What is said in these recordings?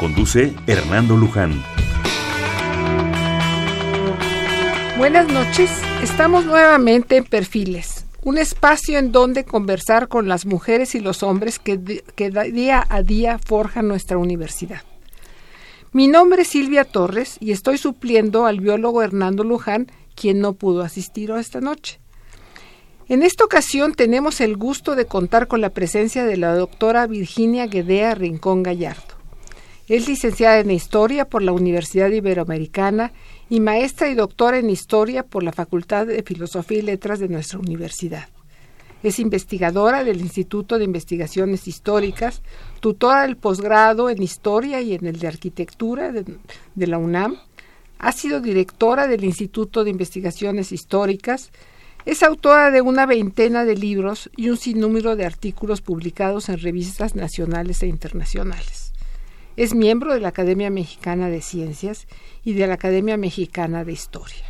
Conduce Hernando Luján. Buenas noches, estamos nuevamente en Perfiles, un espacio en donde conversar con las mujeres y los hombres que, día a día forjan nuestra universidad. Mi nombre es Silvia Torres y estoy supliendo al biólogo Hernando Luján, quien no pudo asistir esta noche. En esta ocasión tenemos el gusto de contar con la presencia de la doctora Virginia Guedea Rincón Gallardo. Es licenciada en Historia por la Universidad Iberoamericana y maestra y doctora en Historia por la Facultad de Filosofía y Letras de nuestra universidad. Es investigadora del Instituto de Investigaciones Históricas, tutora del posgrado en Historia y en el de Arquitectura de, de la UNAM. Ha sido directora del Instituto de Investigaciones Históricas. Es autora de una veintena de libros y un sinnúmero de artículos publicados en revistas nacionales e internacionales. Es miembro de la Academia Mexicana de Ciencias y de la Academia Mexicana de Historia.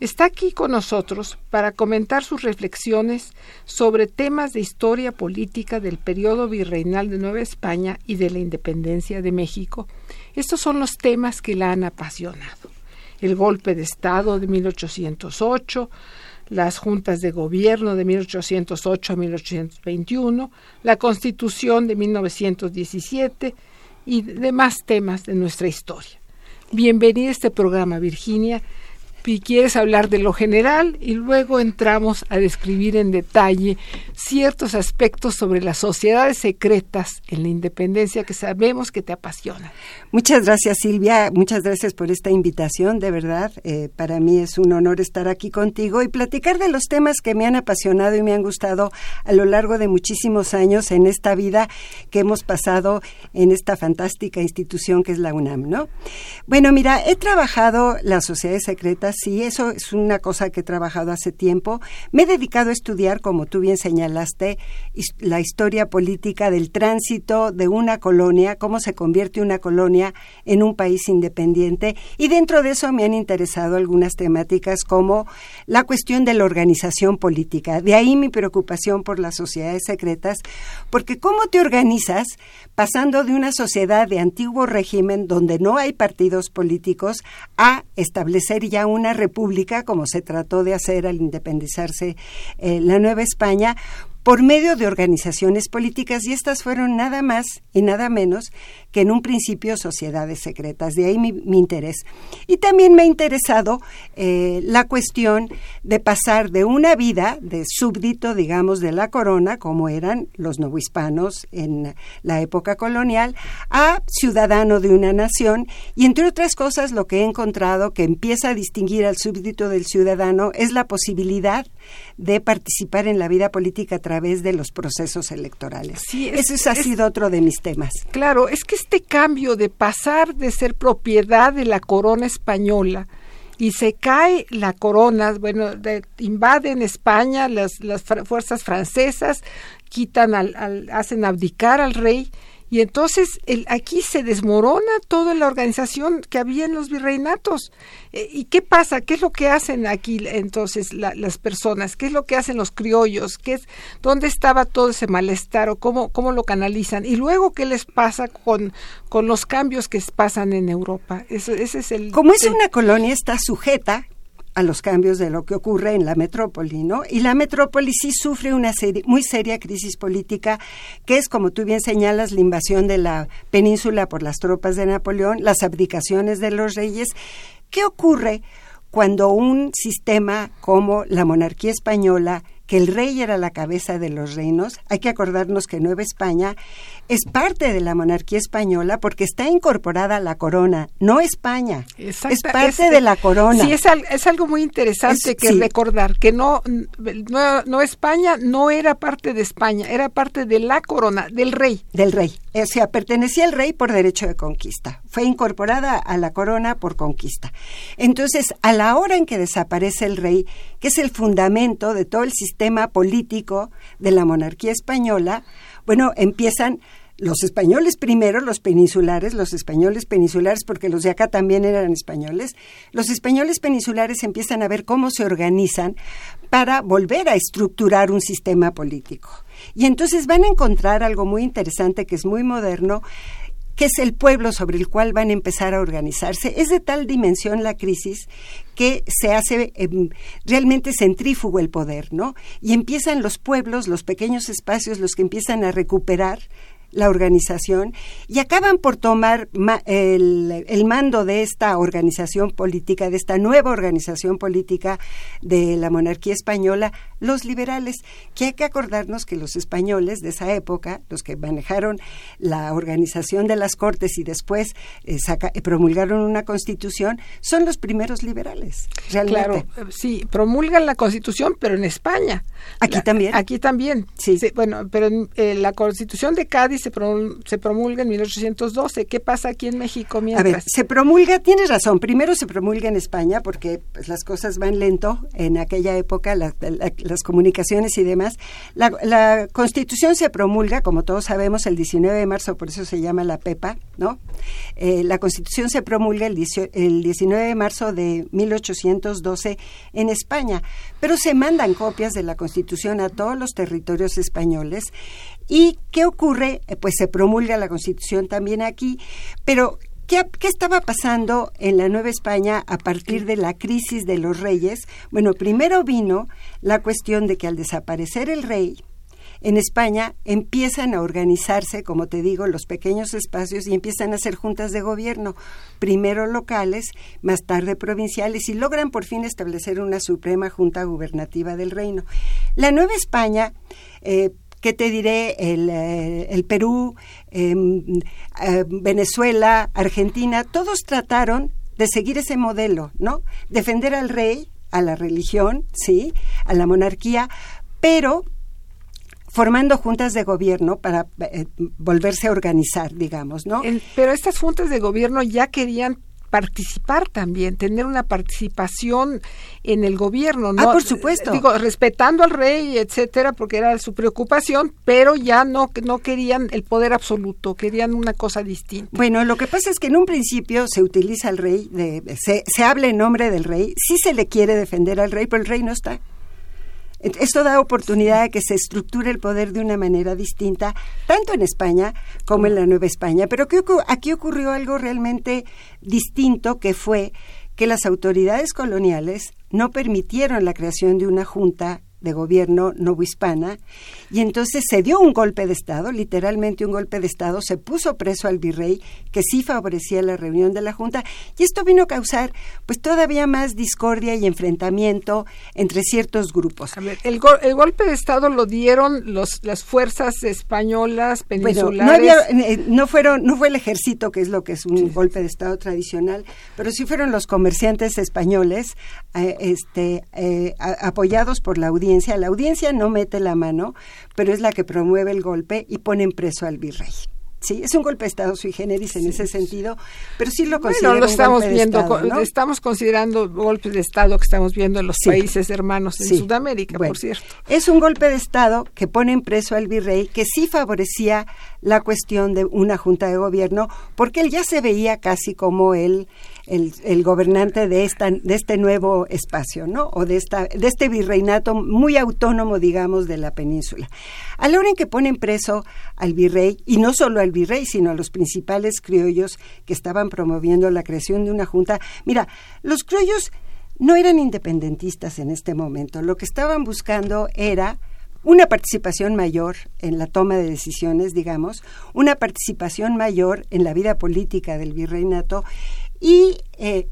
Está aquí con nosotros para comentar sus reflexiones sobre temas de historia política del periodo virreinal de Nueva España y de la independencia de México. Estos son los temas que la han apasionado. El golpe de Estado de 1808, las juntas de gobierno de 1808 a 1821, la Constitución de 1917, y demás temas de nuestra historia. Bienvenida a este programa, Virginia y quieres hablar de lo general y luego entramos a describir en detalle ciertos aspectos sobre las sociedades secretas en la independencia que sabemos que te apasiona. Muchas gracias Silvia, muchas gracias por esta invitación, de verdad, eh, para mí es un honor estar aquí contigo y platicar de los temas que me han apasionado y me han gustado a lo largo de muchísimos años en esta vida que hemos pasado en esta fantástica institución que es la UNAM, ¿no? Bueno, mira, he trabajado las sociedades secretas sí, eso es una cosa que he trabajado hace tiempo. Me he dedicado a estudiar, como tú bien señalaste, la historia política del tránsito de una colonia, cómo se convierte una colonia en un país independiente. Y dentro de eso me han interesado algunas temáticas como la cuestión de la organización política. De ahí mi preocupación por las sociedades secretas, porque cómo te organizas pasando de una sociedad de antiguo régimen donde no hay partidos políticos a establecer ya una república, como se trató de hacer al independizarse eh, la Nueva España, por medio de organizaciones políticas y estas fueron nada más y nada menos que en un principio sociedades secretas. De ahí mi, interés. Y también me ha interesado eh, la cuestión de pasar de una vida de súbdito, digamos, de la corona, como eran los novohispanos en la época colonial, a ciudadano de una nación. Y entre otras cosas, lo que he encontrado que empieza a distinguir al súbdito del ciudadano es la posibilidad de participar en la vida política través de los procesos electorales. Sí, Ese ha sido otro de mis temas. Claro, es que este cambio de pasar de ser propiedad de la corona española y se cae la corona, bueno, invaden España las, las fuerzas francesas, quitan al, hacen abdicar al rey y entonces el, aquí se desmorona toda la organización que había en los virreinatos. Eh, ¿Y qué pasa? ¿Qué es lo que hacen aquí entonces las personas? ¿Qué es lo que hacen los criollos? ¿Qué es, ¿Dónde estaba todo ese malestar o cómo, cómo lo canalizan? Y luego, ¿qué les pasa con, con los cambios que pasan en Europa? Ese, es el... Como es una colonia, está sujeta a los cambios de lo que ocurre en la metrópoli, ¿no? Y la metrópoli sí sufre una muy seria crisis política, que es, como tú bien señalas, la invasión de la península por las tropas de Napoleón, las abdicaciones de los reyes. ¿Qué ocurre cuando un sistema como la monarquía española que el rey era la cabeza de los reinos. Hay que acordarnos que Nueva España es parte de la monarquía española porque está incorporada a la corona, no España. es parte de la corona. Sí, es, algo muy interesante que recordar, que no, no, no España no era parte de España, era parte de la corona, del rey. Del rey. o sea, pertenecía al rey por derecho de conquista. Fue incorporada a la corona por conquista. Entonces, a la hora en que desaparece el rey, que es el fundamento de todo el sistema político de la monarquía española, bueno, empiezan los españoles primero, los peninsulares, los españoles peninsulares, porque los de acá también eran españoles, los españoles peninsulares empiezan a ver cómo se organizan para volver a estructurar un sistema político. Y entonces van a encontrar algo muy interesante que es muy moderno, que es el pueblo sobre el cual van a empezar a organizarse. Es de tal dimensión la crisis que se hace em, realmente centrífugo el poder, ¿no? Y empiezan los pueblos, los pequeños espacios, los que empiezan a recuperar la organización y acaban por tomar el, mando de esta organización política, de esta nueva organización política de la monarquía española, los liberales, que hay que acordarnos que los españoles de esa época, los que manejaron la organización de las cortes y después eh, promulgaron una constitución, son los primeros liberales. Claro, sí, promulgan la constitución, pero en España. Aquí también. Aquí también. Sí. bueno, pero eh, la constitución de Cádiz se, promulga en 1812. ¿Qué pasa aquí en México mientras? A ver, se promulga, tienes razón, primero se promulga en España porque pues, las cosas van lento en aquella época, las comunicaciones y demás. La, Constitución se promulga, como todos sabemos, el 19 de marzo, por eso se llama la PEPA, ¿no? Eh, la Constitución se promulga el, el 19 de marzo de 1812 en España, pero se mandan copias de la Constitución a todos los territorios españoles ¿Y qué ocurre? Eh, pues se promulga la Constitución también aquí, pero ¿Qué, ¿Qué, estaba pasando en la Nueva España a partir de la crisis de los reyes? Bueno, primero vino la cuestión de que al desaparecer el rey, en España empiezan a organizarse, como te digo, los pequeños espacios y empiezan a hacer juntas de gobierno, primero locales, más tarde provinciales, y logran por fin establecer una suprema junta gubernativa del reino. La Nueva España eh, ¿qué te diré? El, eh, Perú, em, eh, Venezuela, Argentina, todos trataron de seguir ese modelo, ¿no? Defender al rey, a la religión, sí, a la monarquía, pero formando juntas de gobierno para eh, volverse a organizar, digamos, ¿no? pero estas juntas de gobierno ya querían participar también, tener una participación en el gobierno, ¿no? Ah, por supuesto. Digo, respetando al rey, etcétera, porque era su preocupación, pero ya no, no querían el poder absoluto, querían una cosa distinta. Bueno, lo que pasa es que en un principio se utiliza al rey, de, se, se habla en nombre del rey, sí se le quiere defender al rey, pero el rey no está. Esto da oportunidad de que se estructure el poder de una manera distinta, tanto en España como en la Nueva España. Pero aquí ocurrió algo realmente distinto, que fue que las autoridades coloniales no permitieron la creación de una junta de gobierno novohispana y entonces se dio un golpe de Estado, literalmente un golpe de Estado, se puso preso al virrey que sí favorecía la reunión de la Junta y esto vino a causar pues todavía más discordia y enfrentamiento entre ciertos grupos. el, el, golpe de Estado lo dieron los, las fuerzas españolas peninsulares. no, había, eh, no, fueron, no fue el ejército, que es lo que es un golpe de Estado tradicional, pero sí fueron los comerciantes españoles eh, este, eh, apoyados por la audiencia la audiencia no mete la mano, pero es la que promueve el golpe y pone en preso al virrey. Sí, es un golpe de Estado sui generis en ese sentido, pero sí lo considero lo estamos viendo, estamos considerando golpes de Estado que estamos viendo en los países hermanos en Sudamérica, por cierto. Es un golpe de Estado que pone en preso al virrey, que sí favorecía la cuestión de una junta de gobierno, porque él ya se veía casi como el el, gobernante de, esta, de este nuevo espacio, ¿no? O de, esta, de este virreinato muy autónomo, digamos, de la península. A la hora en que ponen preso al virrey, y no solo al virrey, sino a los principales criollos que estaban promoviendo la creación de una junta, mira, los criollos no eran independentistas en este momento, lo que estaban buscando era una participación mayor en la toma de decisiones, digamos, una participación mayor en la vida política del virreinato y eh,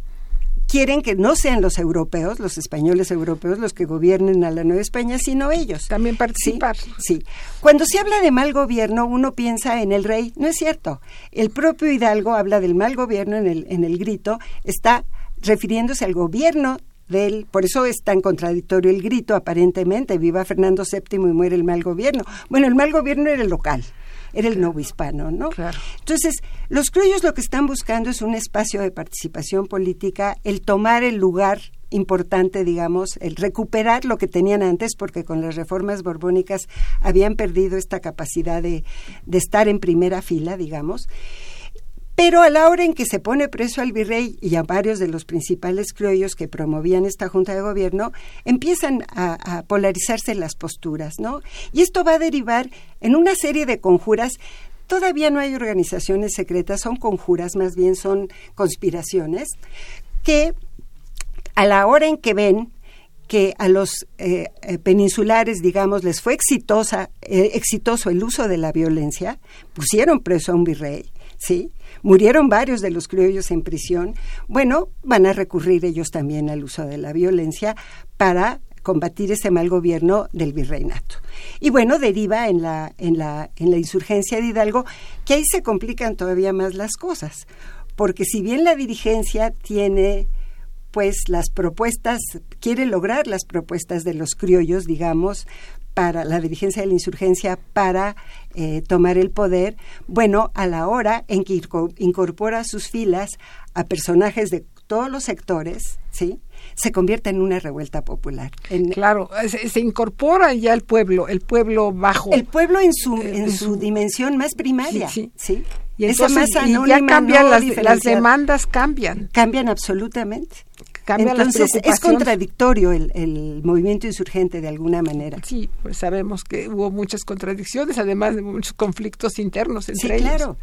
quieren que no sean los europeos, los españoles europeos, los que gobiernen a la Nueva España, sino ellos. También participar. Sí, Cuando se habla de mal gobierno, uno piensa en el rey. No es cierto. El propio Hidalgo habla del mal gobierno en el, en el grito, está refiriéndose al gobierno del, por eso es tan contradictorio el grito, aparentemente, viva Fernando VII y muere el mal gobierno. Bueno, el mal gobierno era el local era el nuevo hispano, ¿no? Entonces, los criollos lo que están buscando es un espacio de participación política, el tomar el lugar importante, digamos, el recuperar lo que tenían antes, porque con las reformas borbónicas habían perdido esta capacidad de, de estar en primera fila, digamos. Pero a la hora en que se pone preso al virrey y a varios de los principales criollos que promovían esta junta de gobierno, empiezan a, polarizarse las posturas, ¿no? Y esto va a derivar en una serie de conjuras Todavía no hay organizaciones secretas, son conjuras, más bien son conspiraciones, que a la hora en que ven que a los eh, eh, peninsulares, digamos, les fue exitosa, eh, exitoso el uso de la violencia, pusieron preso a un virrey, ¿sí? Murieron varios de los criollos en prisión. Bueno, van a recurrir ellos también al uso de la violencia para combatir ese mal gobierno del virreinato. Y bueno, deriva en la, en la, en la insurgencia de Hidalgo, que ahí se complican todavía más las cosas, porque si bien la dirigencia tiene pues las propuestas, quiere lograr las propuestas de los criollos, digamos, para la dirigencia de la insurgencia para eh, tomar el poder, bueno, a la hora en que incorpora a sus filas a personajes de todos los sectores, ¿sí? se convierte en una revuelta popular. claro, se, incorpora ya el pueblo, el pueblo bajo. El pueblo en su, eh, en, su, dimensión más primaria, ¿sí? ¿sí? Y entonces y ya cambian las, las demandas cambian. Cambian absolutamente. Entonces es contradictorio el, movimiento insurgente de alguna manera. Sí, pues sabemos que hubo muchas contradicciones, además de muchos conflictos internos entre sí, claro.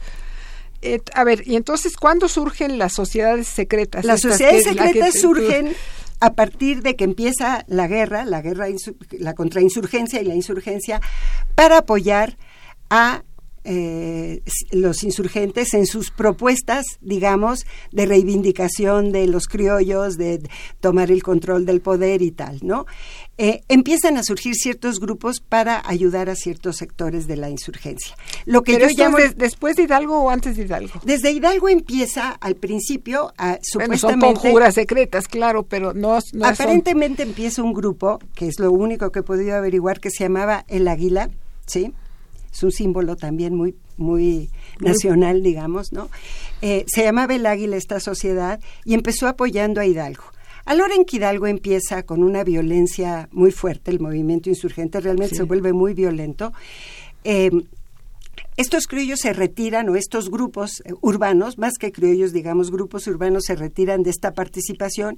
Eh, a ver, y entonces, ¿cuándo surgen las sociedades secretas? Las sociedades secretas surgen a partir de que empieza la guerra, la guerra, la contrainsurgencia y la insurgencia, para apoyar a eh, los insurgentes en sus propuestas, digamos, de reivindicación de los criollos, de tomar el control del poder y tal, ¿no? Eh, empiezan a surgir ciertos grupos para ayudar a ciertos sectores de la insurgencia. Lo que yo llamo después de Hidalgo o antes de Hidalgo. Desde Hidalgo empieza al principio a supuestamente son conjuras secretas, claro, pero no, aparentemente empieza un grupo que es lo único que he podido averiguar que se llamaba el Águila, sí es un símbolo también muy, muy nacional, digamos, ¿no? Eh, se llamaba el Águila esta sociedad y empezó apoyando a Hidalgo. A la hora en que Hidalgo empieza con una violencia muy fuerte, el movimiento insurgente realmente se vuelve muy violento, eh, estos criollos se retiran o estos grupos eh, urbanos, más que criollos, digamos, grupos urbanos se retiran de esta participación.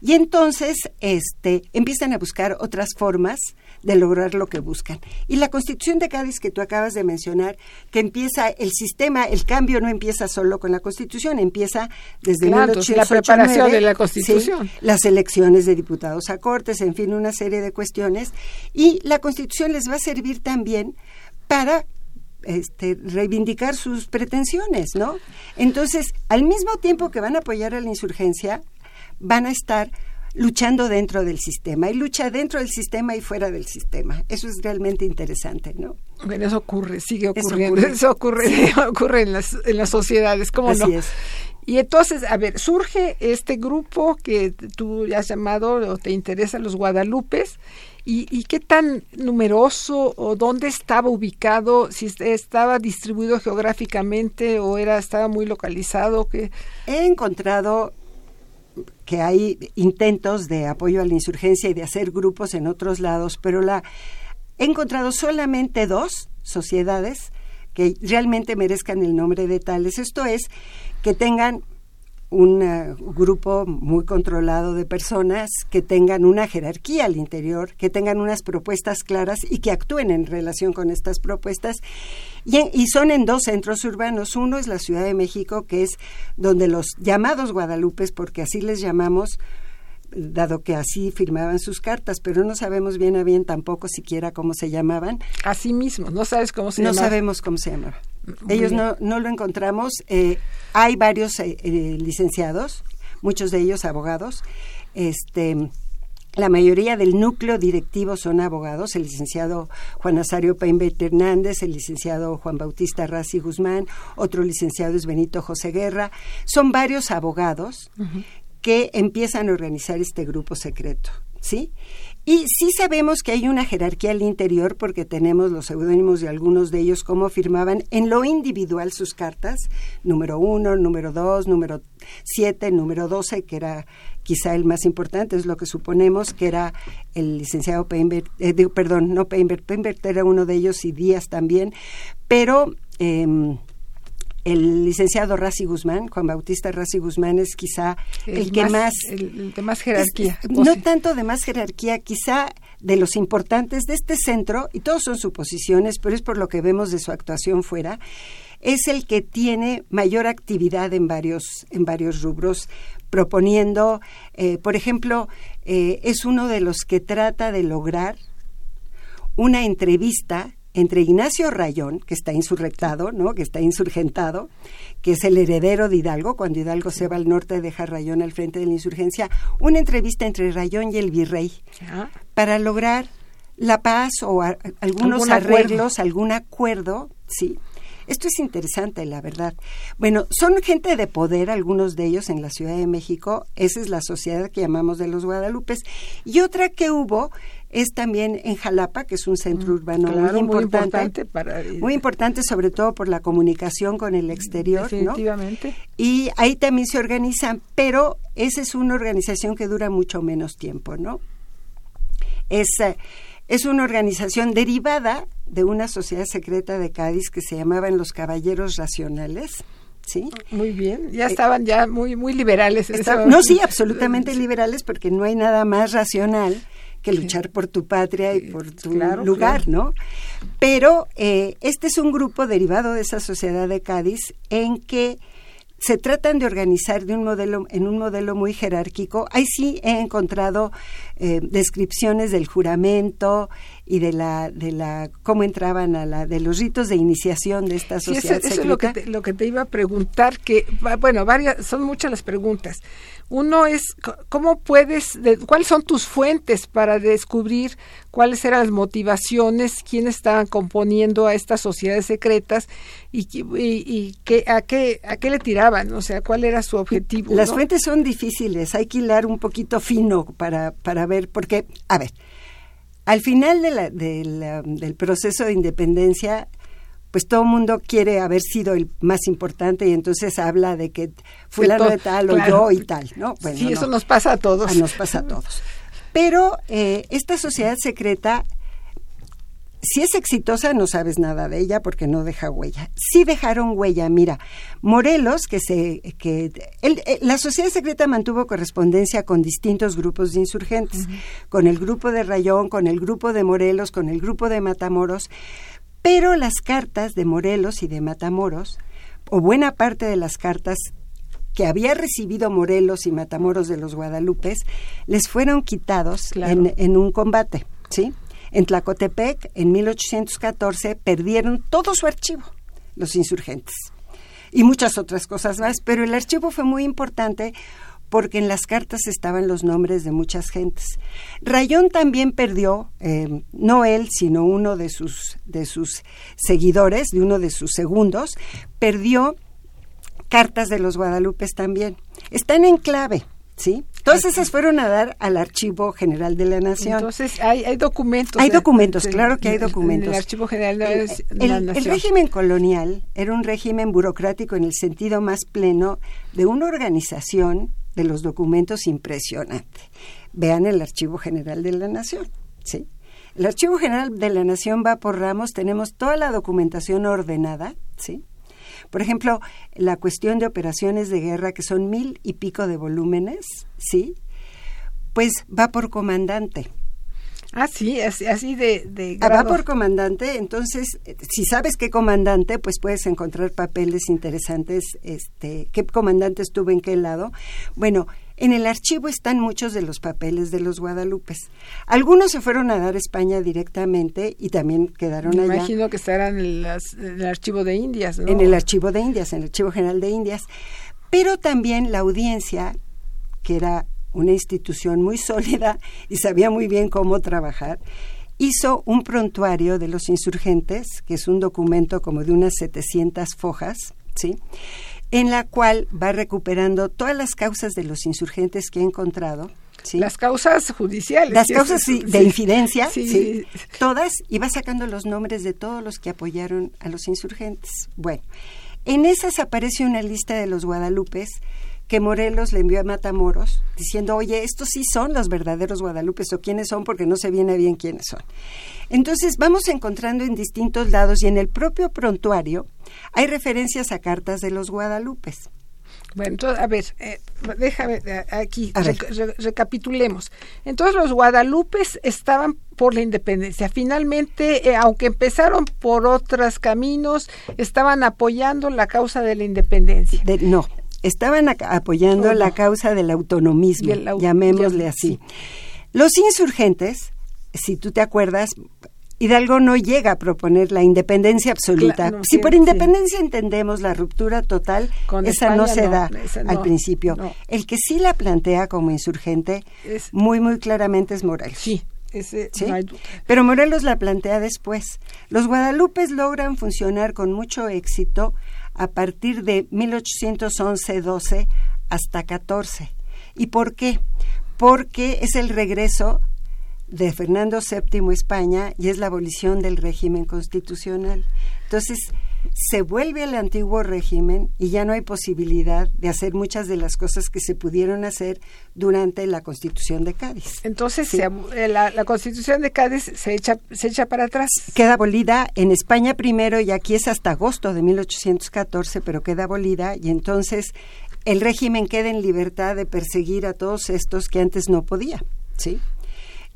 Y entonces este, empiezan a buscar otras formas de lograr lo que buscan. Y la Constitución de Cádiz que tú acabas de mencionar, que empieza el sistema, el cambio no empieza solo con la Constitución, empieza desde la preparación de la Constitución, las elecciones de diputados a cortes, en fin, una serie de cuestiones. Y la Constitución les va a servir también para este, reivindicar sus pretensiones, ¿no? Entonces, al mismo tiempo que van a apoyar a la insurgencia, van a estar luchando dentro del sistema. y lucha dentro del sistema y fuera del sistema. Eso es realmente interesante, ¿no? Bueno, eso ocurre, sigue ocurriendo. Eso ocurre, ocurre, en, las, en las sociedades, ¿cómo Así Es. Y entonces, a ver, surge este grupo que tú has llamado o te interesan los Guadalupes ¿Y, qué tan numeroso o dónde estaba ubicado? Si estaba distribuido geográficamente o era estaba muy localizado. He encontrado que hay intentos de apoyo a la insurgencia y de hacer grupos en otros lados, pero la he encontrado solamente dos sociedades que realmente merezcan el nombre de tales. Esto es que tengan un eh, grupo muy controlado de personas que tengan una jerarquía al interior, que tengan unas propuestas claras y que actúen en relación con estas propuestas. Y, y, son en dos centros urbanos. Uno es la Ciudad de México, que es donde los llamados Guadalupes, porque así les llamamos, dado que así firmaban sus cartas, pero no sabemos bien a bien tampoco siquiera cómo se llamaban. Así mismo, no sabes cómo se No sabemos cómo se llamaban. Ellos no, no lo encontramos. Eh, hay varios eh, eh, licenciados, muchos de ellos abogados. Este, la mayoría del núcleo directivo son abogados, el licenciado Juan Azario Peinbet Hernández, el licenciado Juan Bautista Razi Guzmán, otro licenciado es Benito José Guerra. Son varios abogados que empiezan a organizar este grupo secreto, ¿sí? Y sí sabemos que hay una jerarquía al interior porque tenemos los seudónimos de algunos de ellos, cómo firmaban en lo individual sus cartas, número uno, número dos, número siete, número doce, que era quizá el más importante, es lo que suponemos, que era el licenciado Peinbert, eh, perdón, no Peinbert, Peinbert era uno de ellos y Díaz también, pero... Eh, el licenciado Rassi Guzmán, Juan Bautista Rassi Guzmán es quizá el, que más, el, de más jerarquía. no tanto de más jerarquía, quizá de los importantes de este centro, y todos son suposiciones, pero es por lo que vemos de su actuación fuera, es el que tiene mayor actividad en varios, en varios rubros, proponiendo, eh, por ejemplo, eh, es uno de los que trata de lograr una entrevista entre Ignacio Rayón, que está insurrectado, ¿no? que está insurgentado, que es el heredero de Hidalgo, cuando Hidalgo se va al norte deja Rayón al frente de la insurgencia, una entrevista entre Rayón y el virrey ah. para lograr la paz o algunos arreglos, algún acuerdo, sí. Esto es interesante, la verdad. Bueno, son gente de poder, algunos de ellos en la Ciudad de México. Esa es la sociedad que llamamos de los Guadalupes. Y otra que hubo es también en Jalapa, que es un centro mm, urbano muy, importante, muy importante, sobre todo por la comunicación con el exterior, definitivamente. Y ahí también se organizan, pero esa es una organización que dura mucho menos tiempo, ¿no? Es eh, es una organización derivada de una sociedad secreta de Cádiz que se llamaban los Caballeros Racionales. ¿Sí? Muy bien, ya eh, estaban ya muy muy liberales. no, sí, absolutamente liberales porque no hay nada más racional que luchar por tu patria y por tu lugar, ¿no? Pero eh, este es un grupo derivado de esa sociedad de Cádiz en que se tratan de organizar de un modelo en un modelo muy jerárquico. Ahí sí he encontrado eh, descripciones del juramento y de la de la cómo entraban a la de los ritos de iniciación de esta sociedad. eso, es lo que te, lo que te iba a preguntar que bueno varias son muchas las preguntas. Uno es cómo puedes, cuáles son tus fuentes para descubrir cuáles eran las motivaciones, quiénes estaban componiendo a estas sociedades secretas y, y, qué, a, qué, a qué le tiraban, o sea, cuál era su objetivo. Las fuentes son difíciles, hay que hilar un poquito fino para, para ver, porque, a ver, al final de la, del proceso de independencia, pues todo el mundo quiere haber sido el más importante y entonces habla de que fulano de tal o yo y tal, ¿no? Bueno, sí, eso nos pasa a todos. Ah, nos pasa a todos. Pero eh, esta sociedad secreta, si es exitosa, no sabes nada de ella porque no deja huella. Sí dejaron huella, mira, Morelos, que se, que eh, la sociedad secreta mantuvo correspondencia con distintos grupos de insurgentes, con el grupo de Rayón, con el grupo de Morelos, con el grupo de Matamoros pero las cartas de Morelos y de Matamoros, o buena parte de las cartas que había recibido Morelos y Matamoros de los Guadalupes, les fueron quitados en, un combate, ¿sí? En Tlacotepec, en 1814, perdieron todo su archivo, los insurgentes. Y muchas otras cosas más, pero el archivo fue muy importante porque en las cartas estaban los nombres de muchas gentes. Rayón también perdió, eh, no él, sino uno de sus, de sus seguidores, de uno de sus segundos, perdió cartas de los Guadalupes también. Están en clave, ¿sí? Todas esas fueron a dar al Archivo General de la Nación. Entonces, hay, hay documentos. Hay documentos, claro que hay documentos. el Archivo General de, la Nación. El régimen colonial era un régimen burocrático en el sentido más pleno de una organización de los documentos impresionante. Vean el Archivo General de la Nación, ¿sí? El Archivo General de la Nación va por ramos, tenemos toda la documentación ordenada, ¿sí? Por ejemplo, la cuestión de operaciones de guerra, que son mil y pico de volúmenes, ¿sí? Pues va por comandante. Ah, sí, así, de, de ah, Va por comandante, entonces, si sabes qué comandante, pues puedes encontrar papeles interesantes, este, qué comandante estuvo en qué lado. Bueno, en el archivo están muchos de los papeles de los Guadalupes. Algunos se fueron a dar a España directamente y también quedaron Me allá. imagino que estarán en, en, el archivo de Indias, ¿no? En el archivo de Indias, en el archivo general de Indias. Pero también la audiencia, que era una institución muy sólida y sabía muy bien cómo trabajar, hizo un prontuario de los insurgentes, que es un documento como de unas 700 fojas, ¿sí? En la cual va recuperando todas las causas de los insurgentes que ha encontrado, Las causas judiciales. Las causas de infidencia, sí. todas, y va sacando los nombres de todos los que apoyaron a los insurgentes. Bueno, en esas aparece una lista de los guadalupes que Morelos le envió a Matamoros diciendo, oye, estos sí son los verdaderos guadalupes o quiénes son porque no se viene bien quiénes son. Entonces vamos encontrando en distintos lados y en el propio prontuario hay referencias a cartas de los guadalupes. Bueno, entonces, a ver, eh, déjame eh, aquí, recapitulemos. Entonces los guadalupes estaban por la independencia. Finalmente, eh, aunque empezaron por otros caminos, estaban apoyando la causa de la independencia. no, estaban apoyando la causa del autonomismo, llamémosle así. Los insurgentes, si tú te acuerdas, Hidalgo no llega a proponer la independencia absoluta. si por independencia entendemos la ruptura total, esa no se da al principio. El que sí la plantea como insurgente, muy, muy claramente es Morelos. Sí, Pero Morelos la plantea después. Los guadalupes logran funcionar con mucho éxito a partir de 1811-12 hasta 14. ¿Y por qué? Porque es el regreso de Fernando VII España y es la abolición del régimen constitucional. Entonces, se vuelve al antiguo régimen y ya no hay posibilidad de hacer muchas de las cosas que se pudieron hacer durante la Constitución de Cádiz. Entonces, eh, la, Constitución de Cádiz se echa, se echa para atrás. Queda abolida en España primero y aquí es hasta agosto de 1814, pero queda abolida y entonces el régimen queda en libertad de perseguir a todos estos que antes no podía. ¿Sí?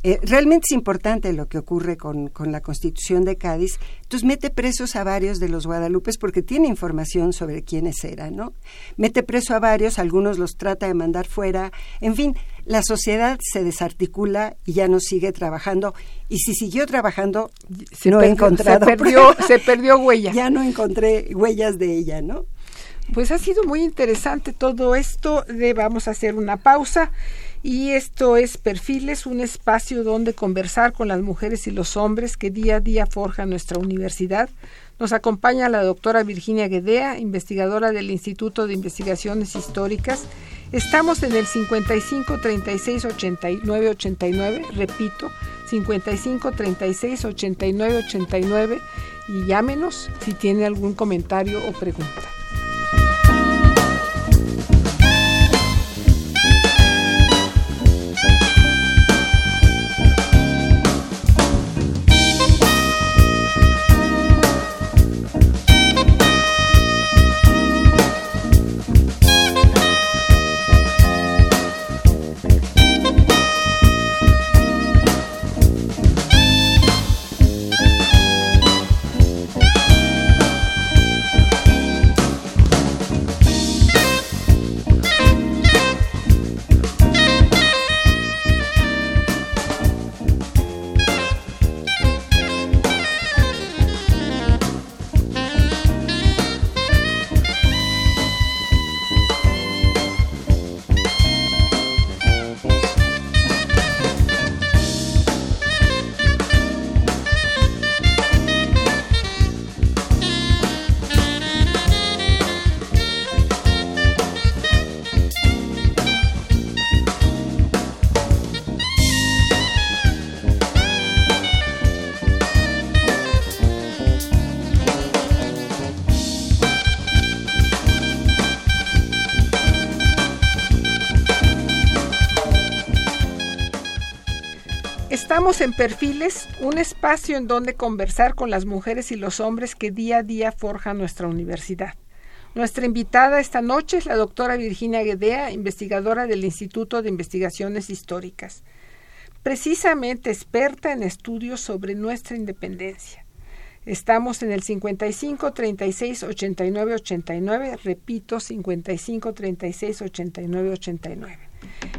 Eh, realmente es importante lo que ocurre con, con, la Constitución de Cádiz. Entonces mete presos a varios de los guadalupes porque tiene información sobre quiénes eran, ¿no? Mete preso a varios, algunos los trata de mandar fuera. En fin, la sociedad se desarticula y ya no sigue trabajando. Y si siguió trabajando, se no he encontrado. Se perdió, se perdió huella. Ya no encontré huellas de ella, ¿no? Pues ha sido muy interesante todo esto. De, vamos a hacer una pausa y esto es Perfiles, un espacio donde conversar con las mujeres y los hombres que día a día forjan nuestra universidad. Nos acompaña la doctora Virginia Guedea, investigadora del Instituto de Investigaciones Históricas. Estamos en el 55 36 89 89, repito, 55 36 89 89 y llámenos si tiene algún comentario o pregunta. En Perfiles, un espacio en donde conversar con las mujeres y los hombres que día a día forjan nuestra universidad. Nuestra invitada esta noche es la doctora Virginia Guedea, investigadora del Instituto de Investigaciones Históricas, precisamente experta en estudios sobre nuestra independencia. Estamos en el 55 36 89 89, repito, 55 36 89 89.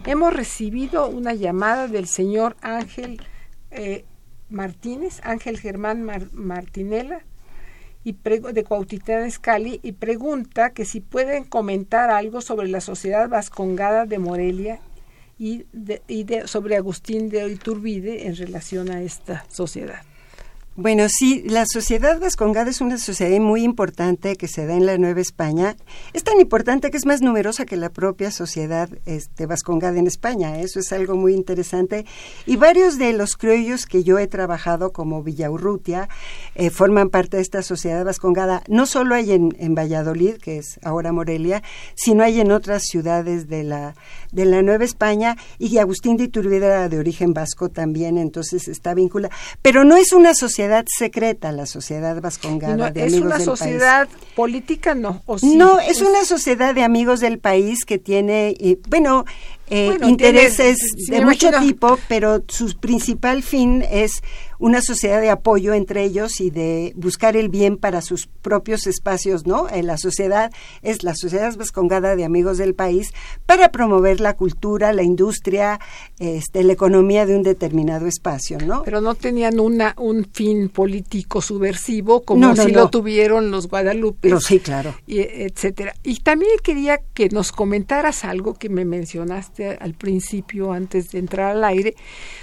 Hemos recibido una llamada del señor Ángel eh, Martínez, Ángel Germán Martinela, y de Cuautitlán Escali, y pregunta que si pueden comentar algo sobre la sociedad vascongada de Morelia y, sobre Agustín de Iturbide en relación a esta sociedad. Bueno, sí, la sociedad vascongada es una sociedad muy importante que se da en la Nueva España. Es tan importante que es más numerosa que la propia sociedad este, vascongada en España. Eso es algo muy interesante. Y varios de los criollos que yo he trabajado, como Villaurrutia, eh, forman parte de esta sociedad vascongada. No solo hay en, en, Valladolid, que es ahora Morelia, sino hay en otras ciudades de la, de la Nueva España. Y Agustín de Iturbide era de origen vasco también, entonces está vinculado. Pero no es una sociedad secreta, la sociedad vascongada de ¿Es amigos una sociedad política? No, no, es, una sociedad de amigos del país que tiene, bueno, eh, intereses de mucho tipo, pero su principal fin es una sociedad de apoyo entre ellos y de buscar el bien para sus propios espacios, ¿no? En la sociedad es la sociedad vascongada de amigos del país para promover la cultura, la industria, este, la economía de un determinado espacio, ¿no? Pero no tenían una un fin político subversivo como si lo tuvieron los Guadalupe. sí, claro. Y, etcétera. Y también quería que nos comentaras algo que me mencionaste al principio, antes de entrar al aire,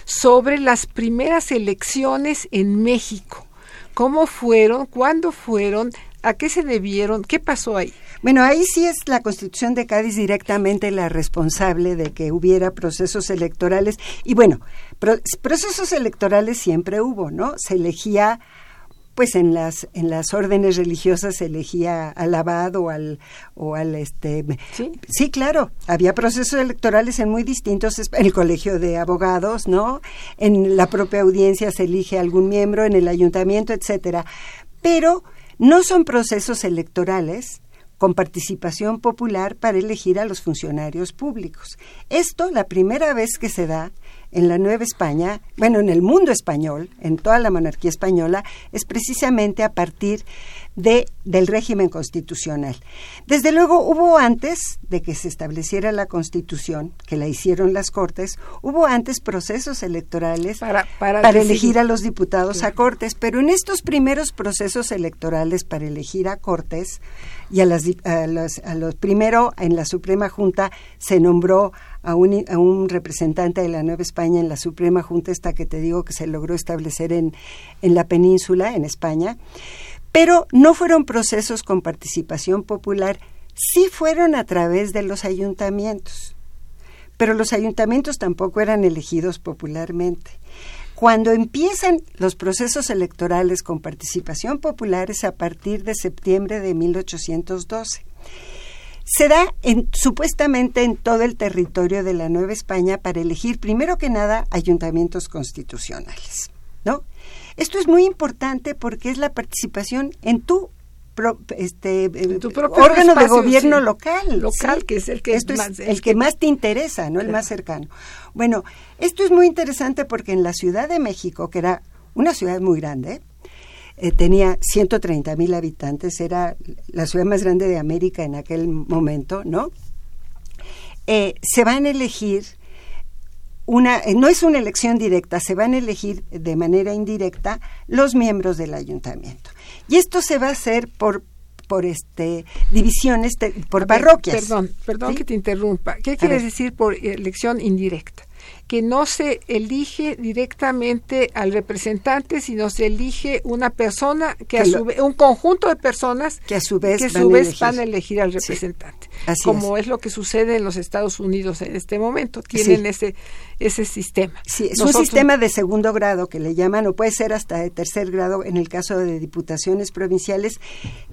sobre las primeras elecciones en México. ¿Cómo fueron? ¿Cuándo fueron? ¿A qué se debieron? ¿Qué pasó ahí? Bueno, ahí sí es la Constitución de Cádiz directamente la responsable de que hubiera procesos electorales. Y bueno, procesos electorales siempre hubo, ¿no? Se elegía pues en las en las órdenes religiosas se elegía al abad o al o al este sí, sí claro había procesos electorales en muy distintos en el colegio de abogados no en la propia audiencia se elige algún miembro en el ayuntamiento etcétera. Pero no son procesos electorales con participación popular para elegir a los funcionarios públicos. Esto, la primera vez que se da, en la Nueva España, bueno, en el mundo español, en toda la monarquía española, es precisamente a partir de, del régimen constitucional. Desde luego hubo antes de que se estableciera la constitución, que la hicieron las Cortes, hubo antes procesos electorales para, para, elegir a los diputados a Cortes, pero en estos primeros procesos electorales para elegir a Cortes y a, las, a, los, a los primero en la Suprema Junta se nombró a un, a un, representante de la Nueva España en la Suprema Junta, esta que te digo que se logró establecer en, en la península, en España, pero no fueron procesos con participación popular, sí fueron a través de los ayuntamientos, pero los ayuntamientos tampoco eran elegidos popularmente. Cuando empiezan los procesos electorales con participación popular es a partir de septiembre de 1812 se da en, supuestamente en todo el territorio de la Nueva España para elegir primero que nada ayuntamientos constitucionales, ¿no? Esto es muy importante porque es la participación en tu este órgano de gobierno local local que es el que esto es, el, que, más te interesa no el más cercano. Bueno esto es muy interesante porque en la Ciudad de México que era una ciudad muy grande eh, tenía 130 mil habitantes, era la ciudad más grande de América en aquel momento, ¿no? Eh, se van a elegir una, eh, no es una elección directa, se van a elegir de manera indirecta los miembros del ayuntamiento. Y esto se va a hacer por por este divisiones por parroquias. Perdón, perdón que te interrumpa. ¿Qué quiere decir por elección indirecta? Que no se elige directamente al representante, sino se elige una persona que, a su vez, un conjunto de personas que a su vez, van, a elegir al representante. como es. lo que sucede en los Estados Unidos en este momento, tienen ese ese sistema. Sí, es un sistema de segundo grado que le llaman, o puede ser hasta de tercer grado en el caso de diputaciones provinciales,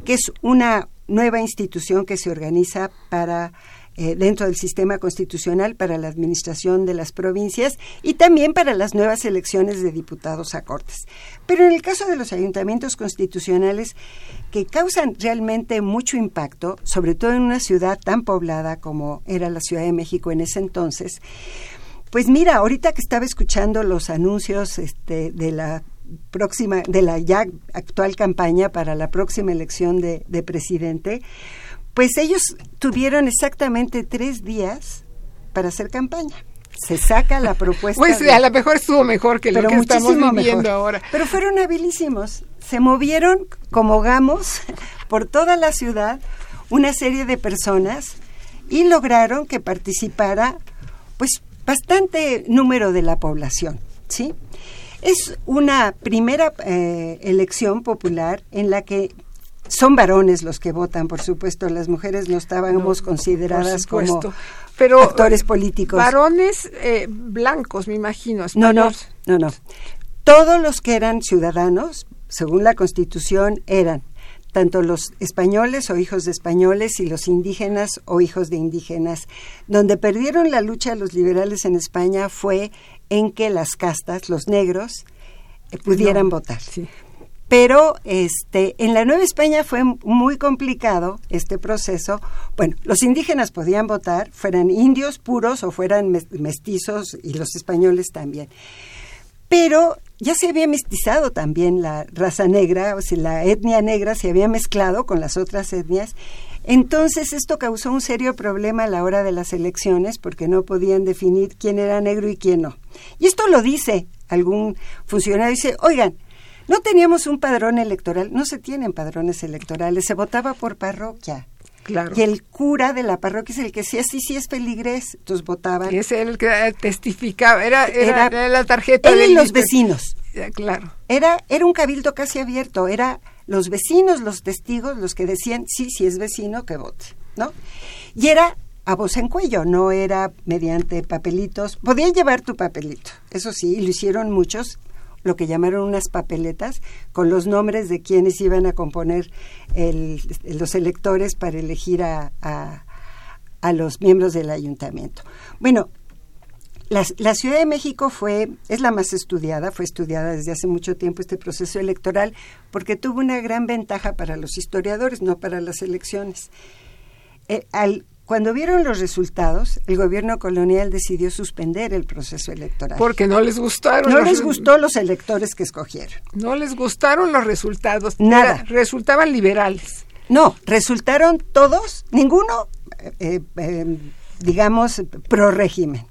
que es una nueva institución que se organiza para eh, dentro del sistema constitucional para la administración de las provincias y también para las nuevas elecciones de diputados a Cortes. Pero en el caso de los ayuntamientos constitucionales, que causan realmente mucho impacto, sobre todo en una ciudad tan poblada como era la Ciudad de México en ese entonces, pues mira, ahorita que estaba escuchando los anuncios este, de la próxima, de la ya actual campaña para la próxima elección de, de presidente, pues ellos tuvieron exactamente tres días para hacer campaña. Se saca la propuesta. Pues a lo mejor estuvo mejor que lo que estamos viviendo ahora. Pero fueron habilísimos. Se movieron como gamos por toda la ciudad una serie de personas y lograron que participara pues bastante número de la población, ¿sí? Es una primera eh, elección popular en la que son varones los que votan, por supuesto, las mujeres no estábamos consideradas como pero actores políticos. Varones eh, blancos, me imagino. No, no, no, no. Todos los que eran ciudadanos, según la Constitución, eran tanto los españoles o hijos de españoles y los indígenas o hijos de indígenas. Donde perdieron la lucha los liberales en España fue en que las castas, los negros, eh, pudieran votar. Pero este, en la Nueva España fue muy complicado este proceso. Bueno, los indígenas podían votar, fueran indios puros o fueran mestizos y los españoles también. Pero ya se había mestizado también la raza negra, o sea, la etnia negra se había mezclado con las otras etnias. Entonces esto causó un serio problema a la hora de las elecciones porque no podían definir quién era negro y quién no. Y esto lo dice algún funcionario, dice, oigan, no teníamos un padrón electoral, no se tienen padrones electorales, se votaba por parroquia. Y el cura de la parroquia es el que decía, sí, sí es peligrés. Entonces votaban. Es el que testificaba, era, era, la tarjeta él y los vecinos. Claro. Era, era un cabildo casi abierto, era los vecinos, los testigos, los que decían, sí, sí es vecino, que vote, ¿no? Y era a voz en cuello, no era mediante papelitos. Podían llevar tu papelito, eso sí, y lo hicieron muchos, lo que llamaron unas papeletas con los nombres de quienes iban a componer los electores para elegir a, a, los miembros del ayuntamiento. Bueno, la, la, Ciudad de México fue, es la más estudiada, fue estudiada desde hace mucho tiempo este proceso electoral porque tuvo una gran ventaja para los historiadores, no para las elecciones. Eh, al cuando vieron los resultados, el gobierno colonial decidió suspender el proceso electoral. Porque no les gustaron. No les gustó los electores que escogieron. No les gustaron los resultados. Nada. resultaban liberales. No, resultaron todos, ninguno, eh, eh, digamos, pro régimen.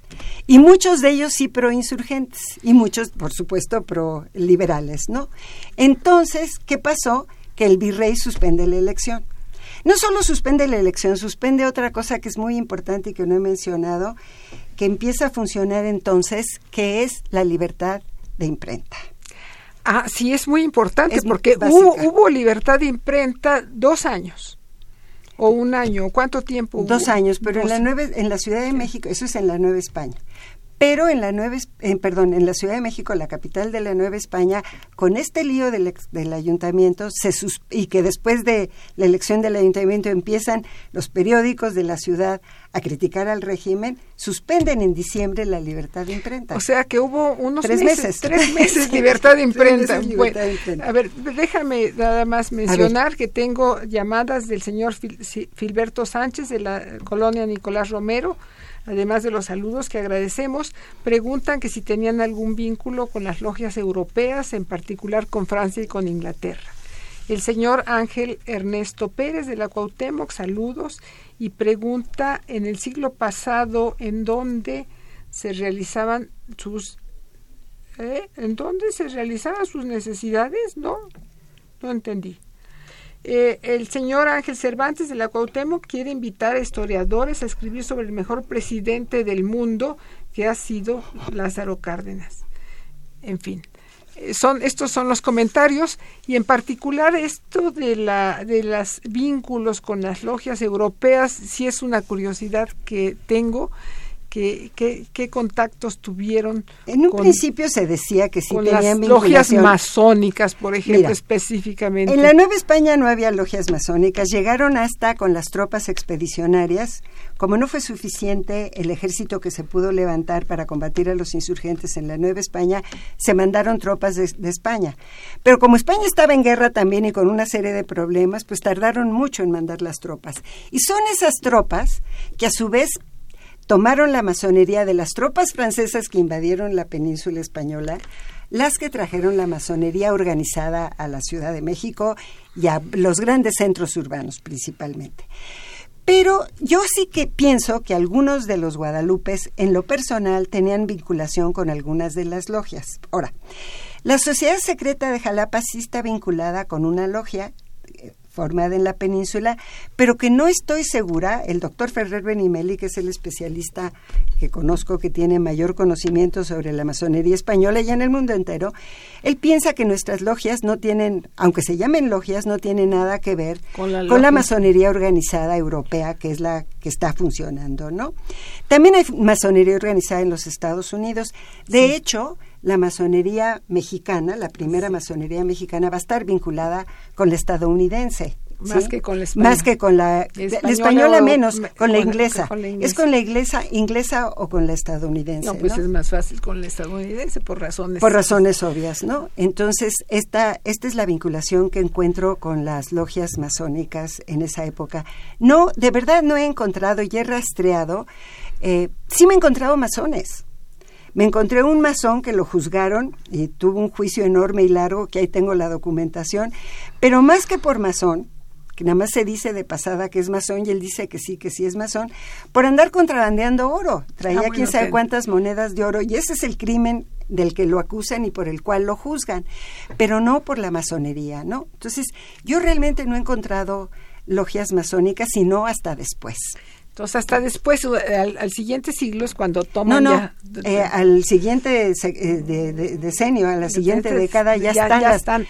Y muchos de ellos sí pro insurgentes y muchos, por supuesto, pro liberales, ¿no? Entonces, ¿qué pasó? Que el virrey suspende la elección. No solo suspende la elección, suspende otra cosa que es muy importante y que no he mencionado, que empieza a funcionar entonces, que es la libertad de imprenta. Ah, sí, es muy importante porque hubo, libertad de imprenta dos años o un año. ¿Cuánto tiempo? Dos años, pero en la, nueve, en la Ciudad de México, eso es en la Nueva España pero en la nueva, perdón, en la Ciudad de México, la capital de la Nueva España, con este lío del, del ayuntamiento se y que después de la elección del ayuntamiento empiezan los periódicos de la ciudad a criticar al régimen, suspenden en diciembre la libertad de imprenta. O sea que hubo unos tres meses, tres meses libertad de imprenta. a ver, déjame nada más mencionar que tengo llamadas del señor Filberto Sánchez de la colonia Nicolás Romero además de los saludos que agradecemos, preguntan que si tenían algún vínculo con las logias europeas, en particular con Francia y con Inglaterra. El señor Ángel Ernesto Pérez de la Cuauhtémoc, saludos, y pregunta en el siglo pasado en dónde se realizaban sus ¿eh? ¿En dónde se realizaban sus necesidades? No, no entendí. Eh, el señor Ángel Cervantes de la Cuauhtémoc quiere invitar a historiadores a escribir sobre el mejor presidente del mundo que ha sido Lázaro Cárdenas. En fin, eh, son estos son los comentarios y en particular esto de la de los vínculos con las logias europeas sí es una curiosidad que tengo ¿Qué, qué, contactos tuvieron? En un principio se decía que sí con tenían las logias masónicas, por ejemplo, específicamente. En la Nueva España no había logias masónicas, llegaron hasta con las tropas expedicionarias. Como no fue suficiente el ejército que se pudo levantar para combatir a los insurgentes en la Nueva España, se mandaron tropas de, de España. Pero como España estaba en guerra también y con una serie de problemas, pues tardaron mucho en mandar las tropas. Y son esas tropas que a su vez tomaron la masonería de las tropas francesas que invadieron la península española, las que trajeron la masonería organizada a la Ciudad de México y a los grandes centros urbanos principalmente. Pero yo sí que pienso que algunos de los guadalupes en lo personal tenían vinculación con algunas de las logias. Ahora, la Sociedad Secreta de Jalapa sí está vinculada con una logia formada en la península, pero que no estoy segura, el doctor Ferrer Benimeli, que es el especialista que conozco que tiene mayor conocimiento sobre la masonería española y en el mundo entero, él piensa que nuestras logias no tienen, aunque se llamen logias, no tienen nada que ver con la, masonería organizada europea, que es la que está funcionando, ¿no? También hay masonería organizada en los Estados Unidos. De hecho, la masonería mexicana, la primera masonería mexicana, va a estar vinculada con la estadounidense. Más que con la española. Más que con la, española, menos, con, la inglesa. ¿Es con la inglesa, inglesa o con la estadounidense? No, pues es más fácil con la estadounidense por razones. Por razones obvias, ¿no? Entonces, esta, esta es la vinculación que encuentro con las logias masónicas en esa época. No, de verdad no he encontrado y he rastreado. Eh, sí me he encontrado masones me encontré un masón que lo juzgaron y tuvo un juicio enorme y largo, que ahí tengo la documentación, pero más que por masón, que nada más se dice de pasada que es masón y él dice que sí, que sí es masón, por andar contrabandeando oro. Traía ah, quién sabe cuántas monedas de oro y ese es el crimen del que lo acusan y por el cual lo juzgan, pero no por la masonería, ¿no? Entonces, yo realmente no he encontrado logias masónicas, sino hasta después. Entonces, hasta después, al, siguiente siglo es cuando toman no, no, eh, al siguiente eh, decenio, a la siguiente década, ya, están, ya están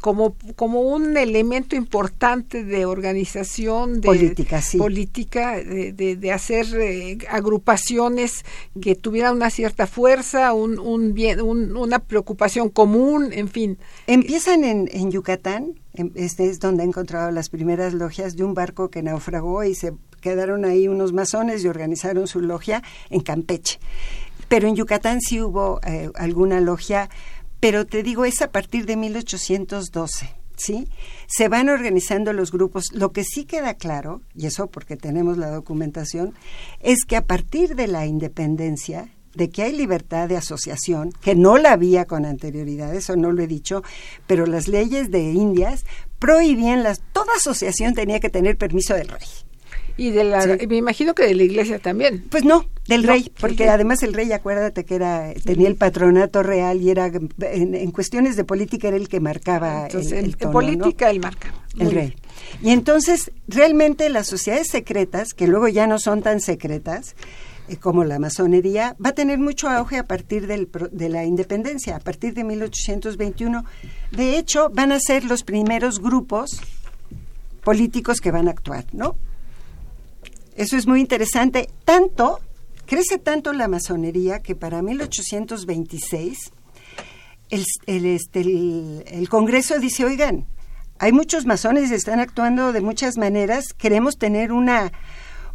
como, como un elemento importante de organización de política, sí. política de, de, hacer eh, agrupaciones que tuvieran una cierta fuerza, un, un bien, una preocupación común, en fin. Empiezan en, en Yucatán, este es donde he encontrado las primeras logias de un barco que naufragó y se quedaron ahí unos masones y organizaron su logia en Campeche. Pero en Yucatán sí hubo eh, alguna logia, pero te digo, es a partir de 1812. ¿Sí? Se van organizando los grupos. Lo que sí queda claro, y eso porque tenemos la documentación, es que a partir de la independencia, de que hay libertad de asociación, que no la había con anterioridad, eso no lo he dicho, pero las leyes de Indias prohibían las, toda asociación tenía que tener permiso del rey. Y de la, me imagino que de la iglesia también. Pues no, del rey, porque además el rey, acuérdate que era tenía el patronato real y era en, cuestiones de política era el que marcaba el, el En política él marca. El rey. Y entonces, realmente las sociedades secretas, que luego ya no son tan secretas, eh, como la masonería, va a tener mucho auge a partir del, de la independencia, a partir de 1821. De hecho, van a ser los primeros grupos políticos que van a actuar, ¿no? Eso es muy interesante. Tanto, crece tanto la masonería que para 1826 el, el, este, el, Congreso dice, oigan, hay muchos masones, están actuando de muchas maneras, queremos tener una,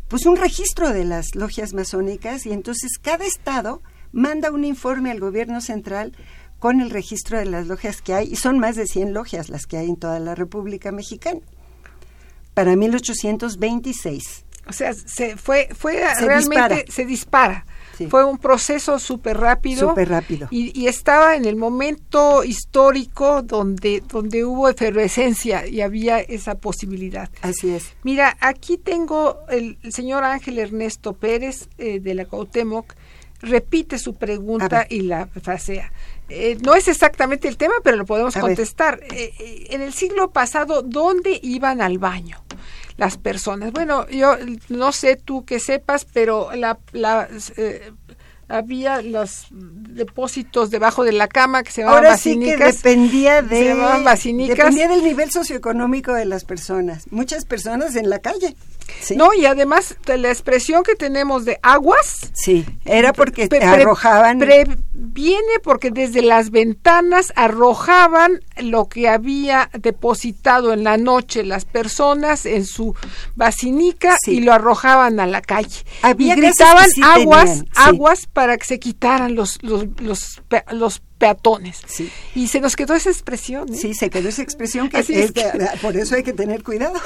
pues un registro de las logias masónicas y entonces cada estado manda un informe al gobierno central con el registro de las logias que hay, y son más de 100 logias las que hay en toda la República Mexicana, para 1826. O sea, se fue, fue realmente, se dispara. Fue un proceso súper rápido. Súper rápido. Y, estaba en el momento histórico donde, donde hubo efervescencia y había esa posibilidad. Así es. Mira, aquí tengo el, señor Ángel Ernesto Pérez eh, de la Cautemoc, repite su pregunta y la frasea. Eh, no es exactamente el tema, pero lo podemos contestar. Eh, en el siglo pasado, ¿dónde iban al baño? Las personas. Bueno, yo no sé tú que sepas, pero la, la eh, había los depósitos debajo de la cama que se llamaban Ahora sí que dependía de dependía del nivel socioeconómico de las personas. Muchas personas en la calle. No, y además de la expresión que tenemos de aguas. Sí, era porque arrojaban. viene porque desde las ventanas arrojaban lo que había depositado en la noche las personas en su basinica y lo arrojaban a la calle. Había y gritaban aguas, aguas para que se quitaran los, los, los, los peatones. Sí. Y se nos quedó esa expresión. ¿eh? Sí, se quedó esa expresión que, por eso hay que tener cuidado.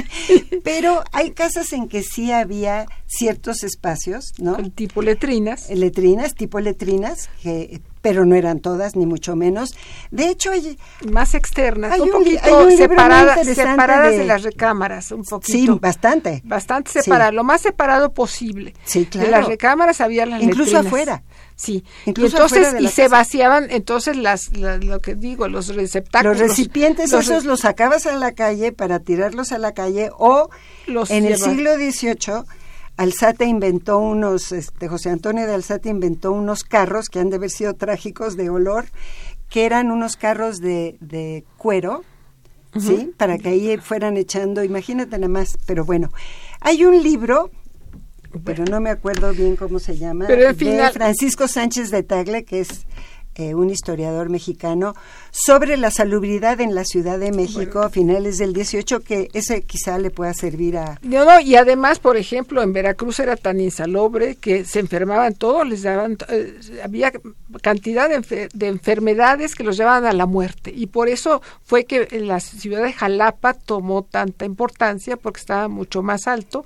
Pero hay casas en que sí había ciertos espacios, ¿no? tipo letrinas. Letrinas, tipo letrinas, que pero no eran todas, ni mucho menos. De hecho, hay, más externas, hay un poquito hay un separadas, de... de- las recámaras, un sí, poquito. bastante. Bastante Sí. separado, lo más separado posible. Sí, De claro. las recámaras había las Incluso letrinas. afuera. Sí. Incluso y entonces de y se vaciaban entonces las, la- lo que digo, los receptáculos. Los recipientes los esos los sacabas a la calle para tirarlos a la calle o Los en el siglo XVIII Alzate inventó unos, este, José Antonio de Alzate inventó unos carros que han de haber sido trágicos de olor, que eran unos carros de, de cuero, ¿sí? Para que ahí fueran echando, imagínate nada más, pero bueno, hay un libro, pero no me acuerdo bien cómo se llama, Pero, de Francisco Sánchez de Tagle, que es eh, un historiador mexicano, sobre la salubridad en la Ciudad de México a finales del 18, que ese quizá le pueda servir a... No, no, y además, por ejemplo, en Veracruz era tan insalubre que se enfermaban todos, les daban, eh, había cantidad de, enfer- de enfermedades que los llevaban a la muerte. Y por eso fue que la ciudad de Jalapa tomó tanta importancia, porque estaba mucho más alto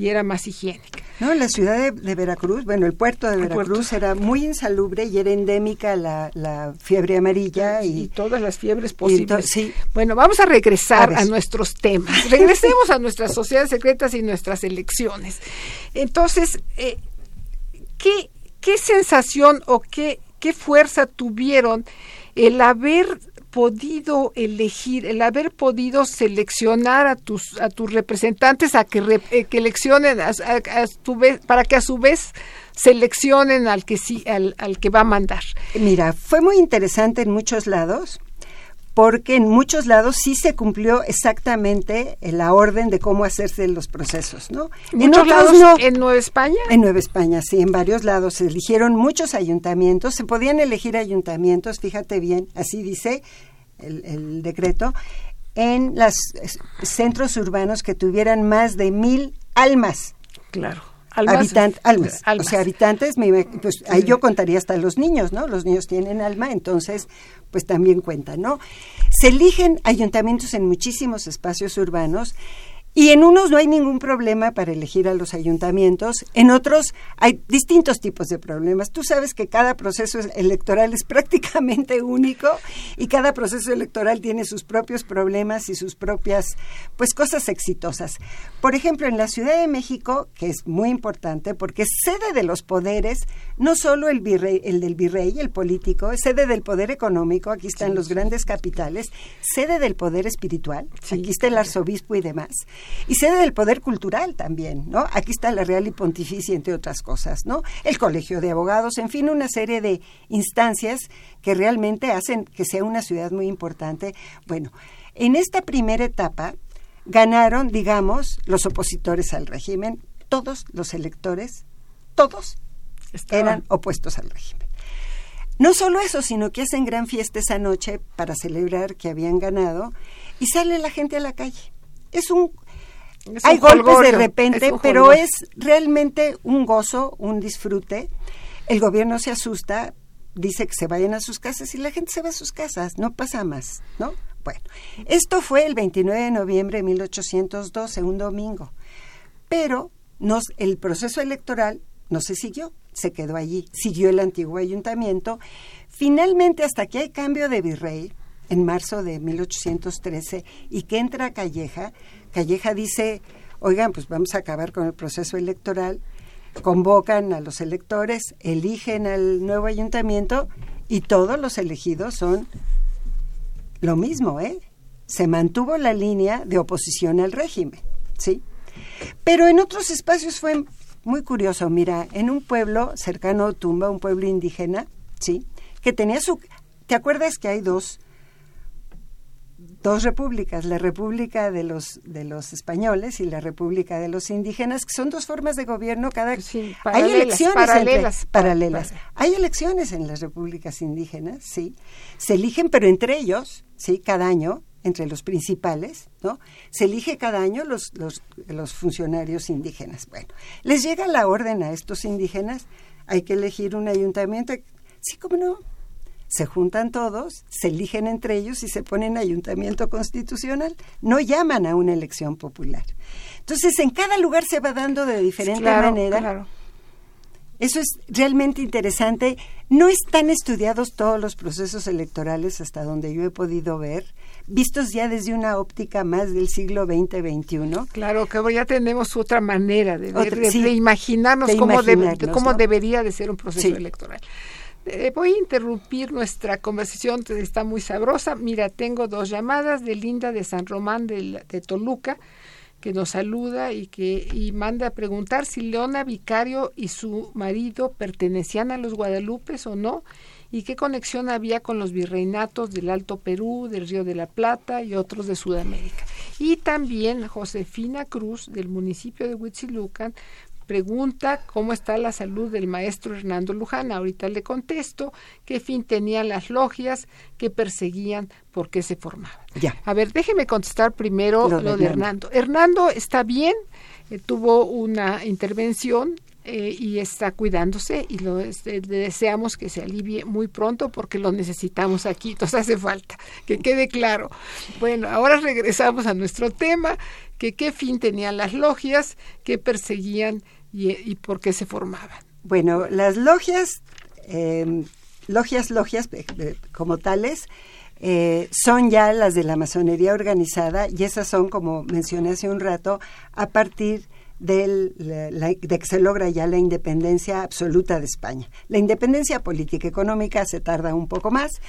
y era más higiénica. No, la ciudad de, de Veracruz, bueno, el puerto de El Veracruz puerto. era muy insalubre y era endémica la, la fiebre amarilla y y, todas las fiebres posibles. sí, Bueno, vamos a regresar a, nuestros temas. Regresemos a nuestras sociedades secretas y nuestras elecciones. Entonces, eh, ¿qué, ¿qué sensación o qué, qué fuerza tuvieron el haber podido elegir, el haber podido seleccionar a tus a tus representantes a que, re- eh, que eleccionen a, su vez, para que a su vez seleccionen al que sí al, al que va a mandar. Mira, fue muy interesante en muchos lados, porque en muchos lados sí se cumplió exactamente la orden de cómo hacerse los procesos, ¿no? En lados no. en Nueva España. En Nueva España, sí, en varios lados se eligieron muchos ayuntamientos, se podían elegir ayuntamientos, fíjate bien, así dice el, el decreto, en los centros urbanos que tuvieran más de mil almas. Claro. Habitant- almas. almas. O sea, habitantes, pues ahí yo contaría hasta los niños, ¿no? Los niños tienen alma, entonces, pues también cuentan, ¿no? Se eligen ayuntamientos en muchísimos espacios urbanos y en unos no hay ningún problema para elegir a los ayuntamientos, en otros hay distintos tipos de problemas. Tú sabes que cada proceso es- electoral es prácticamente único y cada proceso electoral tiene sus propios problemas y sus propias, pues, cosas exitosas. Por ejemplo, en la Ciudad de México, que es muy importante porque es sede de los poderes, no solo el virrey, el del virrey, el político, es sede del poder económico, aquí están los grandes capitales, sede del poder espiritual, Sí, aquí está el arzobispo y demás, y sede del poder cultural también, ¿no? Aquí está la Real y Pontificia, entre otras cosas, ¿no? El Colegio de Abogados, en fin, una serie de instancias que realmente hacen que sea una ciudad muy importante. Bueno, en esta primera etapa ganaron, digamos, los opositores al régimen, todos los electores, todos Estaban- eran opuestos al régimen. No solo eso, sino que hacen gran fiesta esa noche para celebrar que habían ganado y sale la gente a la calle. Es un Es hay golpes de repente, es pero es realmente un gozo, un disfrute. El gobierno se asusta, dice que se vayan a sus casas y la gente se va a sus casas, no pasa más, ¿no? Bueno, esto fue el 29 de noviembre de 1812, un domingo. Pero nos, el proceso electoral no se siguió, se quedó allí, siguió el antiguo ayuntamiento. Finalmente, hasta que hay cambio de virrey, en marzo de 1813, y que entra Calleja, Calleja dice, oigan, pues vamos a acabar con el proceso electoral, convocan a los electores, eligen al nuevo ayuntamiento y todos los elegidos son lo mismo, ¿eh? Se mantuvo la línea de oposición al régimen, ¿sí? Pero en otros espacios fue muy curioso. Mira, en un pueblo cercano a Tumba, un pueblo indígena, ¿sí? Que tenía su... ¿Te acuerdas que hay dos, dos repúblicas? La república de los, de los españoles y la república de los indígenas, que son dos formas de gobierno cada... Sí, hay paralelas, elecciones paralelas, entre- paralelas. para- Hay elecciones en las repúblicas indígenas, sí. Se eligen, pero entre ellos, sí, cada año, entre los principales, ¿no? Se elige cada año los, los, los funcionarios indígenas. Bueno, les llega la orden a estos indígenas, hay que elegir un ayuntamiento. Sí, cómo no. Se juntan todos, se eligen entre ellos y se ponen ayuntamiento constitucional. No llaman a una elección popular. Entonces, en cada lugar se va dando de diferente Claro, manera claro. Eso es realmente interesante. No están estudiados todos los procesos electorales hasta donde yo he podido ver, vistos ya desde una óptica más del siglo XX-XXI. Claro, que ya tenemos otra manera de, de, imaginarnos, cómo, cómo debería de ser un proceso electoral. Eh, voy a interrumpir nuestra conversación, está muy sabrosa. Mira, tengo dos llamadas de Linda de San Román de, Toluca que nos saluda y que y manda a preguntar si Leona Vicario y su marido pertenecían a los Guadalupes o no y qué conexión había con los virreinatos del Alto Perú, del Río de la Plata y otros de Sudamérica. Y también Josefina Cruz del municipio de Huitzilucan pregunta cómo está la salud del maestro Hernando Luján. Ahorita le contesto qué fin tenían las logias que perseguían, por qué se formaban. Ya. A ver, déjeme contestar primero lo, de, Hernando. Hernando está bien, eh, tuvo una intervención eh, y está cuidándose y lo este, deseamos que se alivie muy pronto porque lo necesitamos aquí, nos hace falta, que quede claro. Bueno, ahora regresamos a nuestro tema, que qué fin tenían las logias que perseguían y, por qué se formaban? Bueno, las logias, eh, logias, logias eh, eh, como tales, son ya las de la masonería organizada y esas son, como mencioné hace un rato, a partir del, de que se logra ya la independencia absoluta de España. La independencia política y económica se tarda un poco más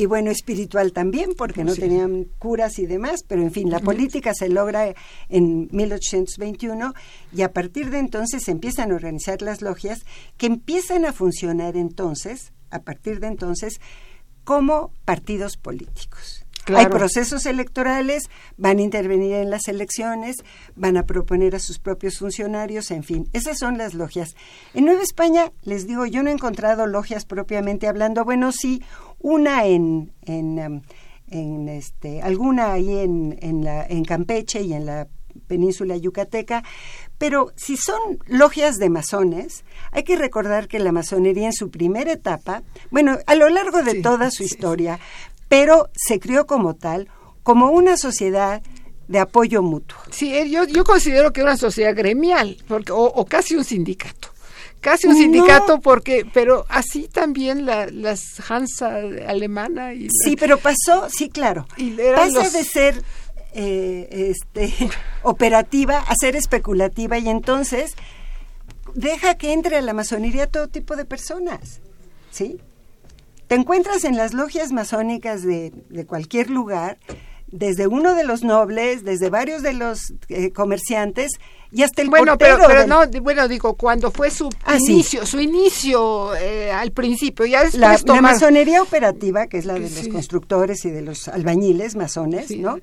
y bueno, espiritual también, porque no tenían curas y demás, pero en fin, la política se logra en 1821 y a partir de entonces se empiezan a organizar las logias que empiezan a funcionar entonces, a partir de entonces, como partidos políticos. Hay procesos electorales, van a intervenir en las elecciones, van a proponer a sus propios funcionarios, en fin, esas son las logias. En Nueva España, les digo, yo no he encontrado logias propiamente hablando, bueno, sí, una en, en, um, en este, alguna ahí en, en, la, en Campeche y en la península yucateca, pero si son logias de masones, hay que recordar que la masonería en su primera etapa, bueno, a lo largo de toda su historia, pero se crió como tal, como una sociedad de apoyo mutuo. Sí, eh, yo, yo considero que era una sociedad gremial, porque, o, casi un sindicato. Casi un sindicato porque, pero así también la, las Hansa alemana. Y sí, pero pasó, sí, claro. Y Pasa de ser eh, este, operativa a ser especulativa y entonces deja que entre a la masonería todo tipo de personas, ¿sí? Te encuentras en las logias masónicas de, cualquier lugar, desde uno de los nobles, desde varios de los eh, comerciantes y hasta el bueno, pero, pero no, bueno, digo, cuando fue su ah, inicio, su inicio eh, al principio, ya después la, masonería operativa, que es la de los constructores y de los albañiles masones, ¿no?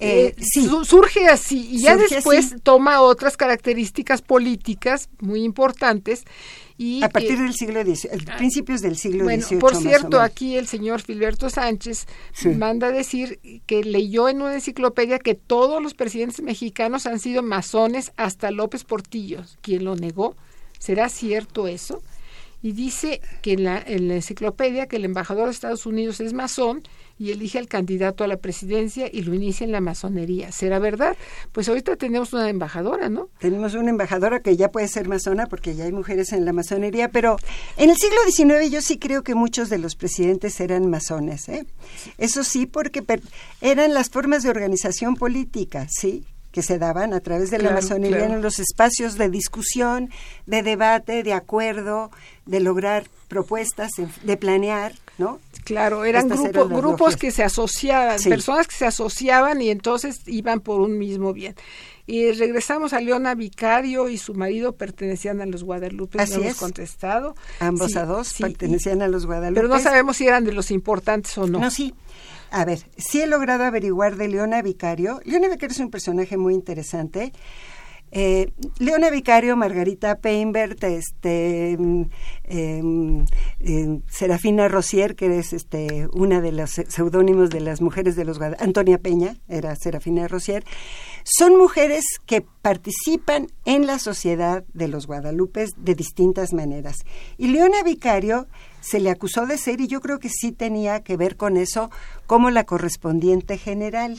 Eh, surge así y ya después toma otras características políticas muy importantes a partir del siglo XIX, ah, principios del siglo bueno, Por cierto, aquí el señor Filberto Sánchez manda decir que leyó en una enciclopedia que todos los presidentes mexicanos han sido masones hasta López Portillo. ¿Quién lo negó? ¿Será cierto eso? Y dice que en la, en la enciclopedia que el embajador de Estados Unidos es masón y elige al candidato a la presidencia y lo inicia en la masonería. ¿Será verdad? Pues ahorita tenemos una embajadora, ¿no? Tenemos una embajadora que ya puede ser masona porque ya hay mujeres en la masonería, pero en el siglo XIX yo sí creo que muchos de los presidentes eran masones, ¿eh? Eso sí, porque eran las formas de organización política, ¿sí? que se daban a través de la masonería en los espacios de discusión, de debate, de acuerdo, de lograr propuestas, de planear, ¿no? Claro, eran grupos que se asociaban, personas que se asociaban y entonces iban por un mismo bien. Y regresamos a Leona Vicario y su marido pertenecían a los Guadalupe, Así hemos contestado. Ambos a dos pertenecían a los Guadalupe. Pero no sabemos si eran de los importantes o no. No, sí. A ver, sí he logrado averiguar de Leona Vicario. Leona Vicario es un personaje muy interesante eh, Leona Vicario, Margarita Peinbert, este, em, em, Serafina Rosier, que es este, una de los seudónimos de las mujeres de los Antonia Peña, era Serafina Rosier, son mujeres que participan en la sociedad de los Guadalupes de distintas maneras. Y Leona Vicario se le acusó de ser, y yo creo que sí tenía que ver con eso, como la correspondiente general.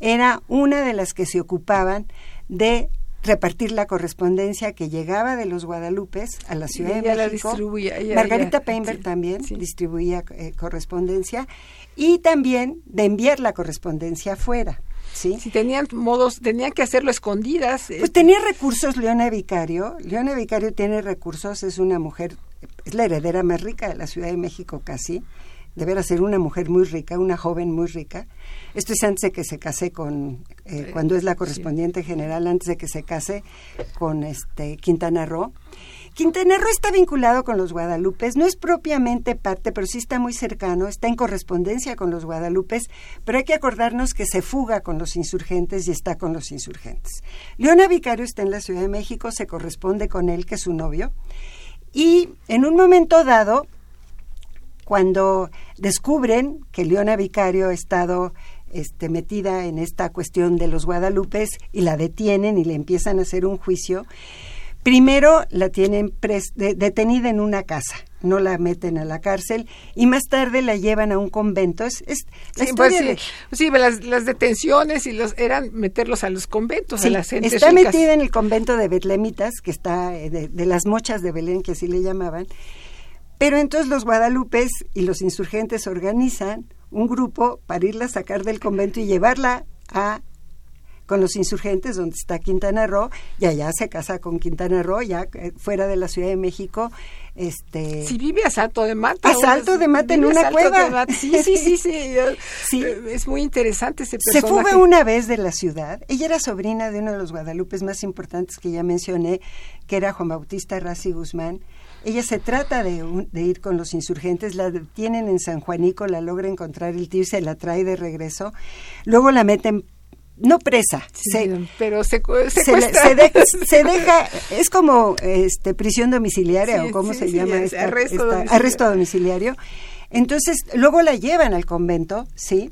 Era una de las que se ocupaban de repartir la correspondencia que llegaba de los Guadalupes a la Ciudad de México. distribuía, Margarita Peinberg también distribuía eh, correspondencia y también de enviar la correspondencia afuera. ¿sí? Si tenían modos, tenían que hacerlo escondidas. Pues eh, tenía recursos Leona Vicario. Leona Vicario tiene recursos, es una mujer, es la heredera más rica de la Ciudad de México casi. Deberá ser una mujer muy rica, una joven muy rica. Esto es antes de que se case con, eh, cuando es la correspondiente general, antes de que se case con este Quintana Roo. Quintana Roo está vinculado con los guadalupes, no es propiamente parte, pero sí está muy cercano, está en correspondencia con los guadalupes, pero hay que acordarnos que se fuga con los insurgentes y está con los insurgentes. Leona Vicario está en la Ciudad de México, se corresponde con él, que es su novio, y en un momento dado, cuando descubren que Leona Vicario ha estado este, metida en esta cuestión de los guadalupes y la detienen y le empiezan a hacer un juicio, Primero la tienen detenida en una casa, no la meten a la cárcel y más tarde la llevan a un convento. Es, sí, pues sí, las, detenciones y los eran meterlos a los conventos, a las Está metida en el convento de Betlemitas, que está eh, de, las mochas de Belén, que así le llamaban. Pero entonces los guadalupes y los insurgentes organizan un grupo para irla a sacar del convento y llevarla a con los insurgentes, donde está Quintana Roo, y allá se casa con Quintana Roo, ya eh, fuera de la Ciudad de México. Este, si vive a Salto de Mata. A Salto de Mata en una cueva. Sí, sí, sí, sí, Es muy interesante ese personaje. Se fue una vez de la ciudad. Ella era sobrina de uno de los guadalupes más importantes que ya mencioné, que era Juan Bautista Razi Guzmán. Ella se trata de, de, ir con los insurgentes, la tienen en San Juanico, la logra encontrar el tío y se la trae de regreso. Luego la meten no presa, pero se, se, deja, es como este prisión domiciliaria o cómo se llama arresto, domiciliario. arresto domiciliario. Entonces, luego la llevan al convento, ¿sí?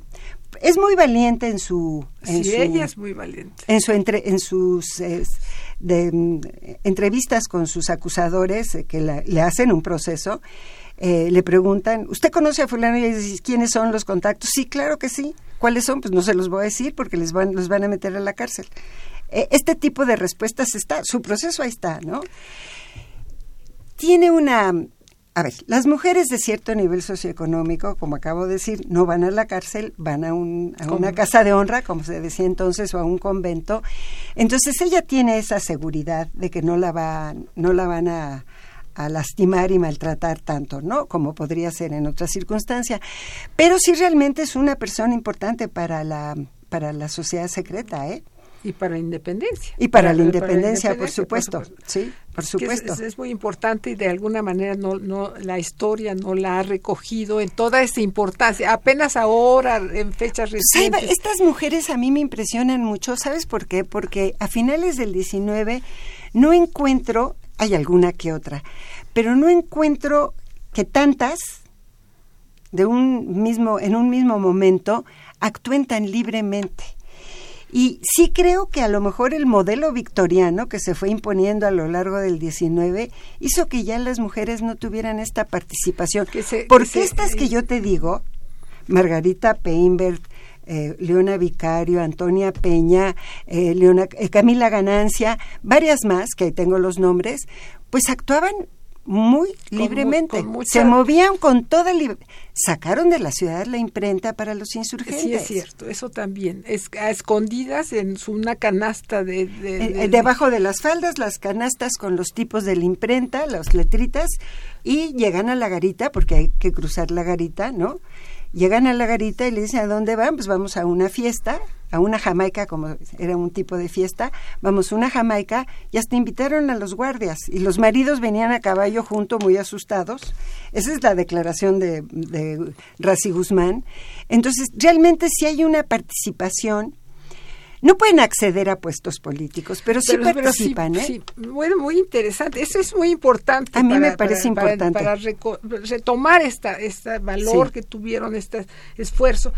Es muy valiente en su en sí, ella es muy valiente. En su entre, en sus de, mm, entrevistas con sus acusadores eh, que le hacen un proceso, eh, le preguntan, ¿usted conoce a fulano? Y dice, ¿quiénes son los contactos? Sí, claro que sí. ¿Cuáles son? Pues no se los voy a decir porque les van, los van a meter a la cárcel. Eh, este tipo de respuestas está, su proceso ahí está, ¿no? Tiene una... A ver, las mujeres de cierto nivel socioeconómico, como acabo de decir, no van a la cárcel, van a, un, a una casa de honra, como se decía entonces, o a un convento. Entonces ella tiene esa seguridad de que no la, va, no la van a, a lastimar y maltratar tanto, ¿no? Como podría ser en otra circunstancia. Pero sí realmente es una persona importante para la, para la sociedad secreta, ¿eh? Y para la independencia. Y para, la, independencia, por, supuesto. Sí, por supuesto. Es, muy importante y de alguna manera no, no, la historia no la ha recogido en toda esa importancia. Apenas ahora, en fechas recientes. estas mujeres a mí me impresionan mucho. ¿Sabes por qué? Porque a finales del 19 no encuentro hay alguna que otra, pero no encuentro que tantas de un mismo en un mismo momento actúen tan libremente. Y sí creo que a lo mejor el modelo victoriano que se fue imponiendo a lo largo del 19 hizo que ya las mujeres no tuvieran esta participación. Porque estas que yo te digo, Margarita Peinbert, eh, Leona Vicario, Antonia Peña, eh, Leona, eh, Camila Ganancia, varias más, que ahí tengo los nombres, pues actuaban muy libremente, se movían con toda libertad. Sacaron de la ciudad la imprenta para los insurgentes. Sí, es cierto, eso también. Es, a escondidas en una canasta de, Debajo de las faldas, las canastas con los tipos de la imprenta, las letritas, y llegan a la garita, porque hay que cruzar la garita, ¿no? Llegan a la garita y le dicen, ¿a dónde van? Pues vamos a una fiesta, a una jamaica, como era un tipo de fiesta, vamos a una jamaica y hasta invitaron a los guardias y los maridos venían a caballo junto muy asustados. Esa es la declaración de, de Raci Guzmán. Entonces, realmente sí hay una participación no pueden acceder a puestos políticos, pero sí participan. ¿eh? Sí, bueno, muy interesante. Eso es muy importante. A mí me parece importante. Para, retomar esta, este valor que tuvieron, este esfuerzo.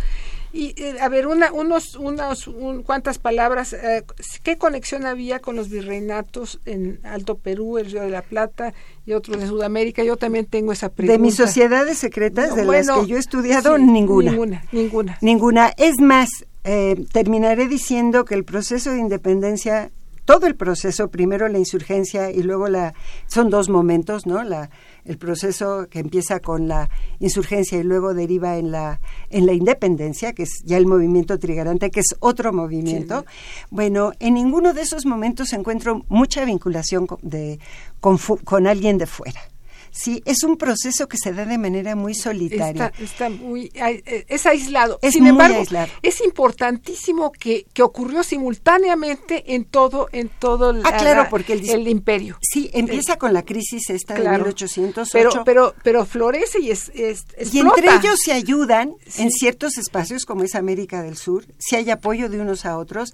Y eh, a ver, una, unos, unos cuantas palabras. Eh, ¿Qué conexión había con los virreinatos en Alto Perú, el Río de la Plata y otros de Sudamérica? Yo también tengo esa pregunta. De mis sociedades secretas, de las que yo he estudiado, ninguna. Ninguna, ninguna. Ninguna. Es más, eh, terminaré diciendo que el proceso de independencia todo el proceso, primero la insurgencia y luego la, son dos momentos, ¿no? La, el proceso que empieza con la insurgencia y luego deriva en la, en la independencia, que es ya el movimiento trigarante, que es otro movimiento. Bueno, en ninguno de esos momentos encuentro mucha vinculación de, con alguien de fuera. Sí, es un proceso que se da de manera muy solitaria. Está, muy, eh, es aislado. Es Sin embargo, es importantísimo que, que, ocurrió simultáneamente en todo, en todo el, ah, claro, porque el, imperio. Sí, empieza con la crisis esta de 1808. Pero, pero, pero florece y es, es Y entre ellos se ayudan en ciertos espacios como es América del Sur, si hay apoyo de unos a otros,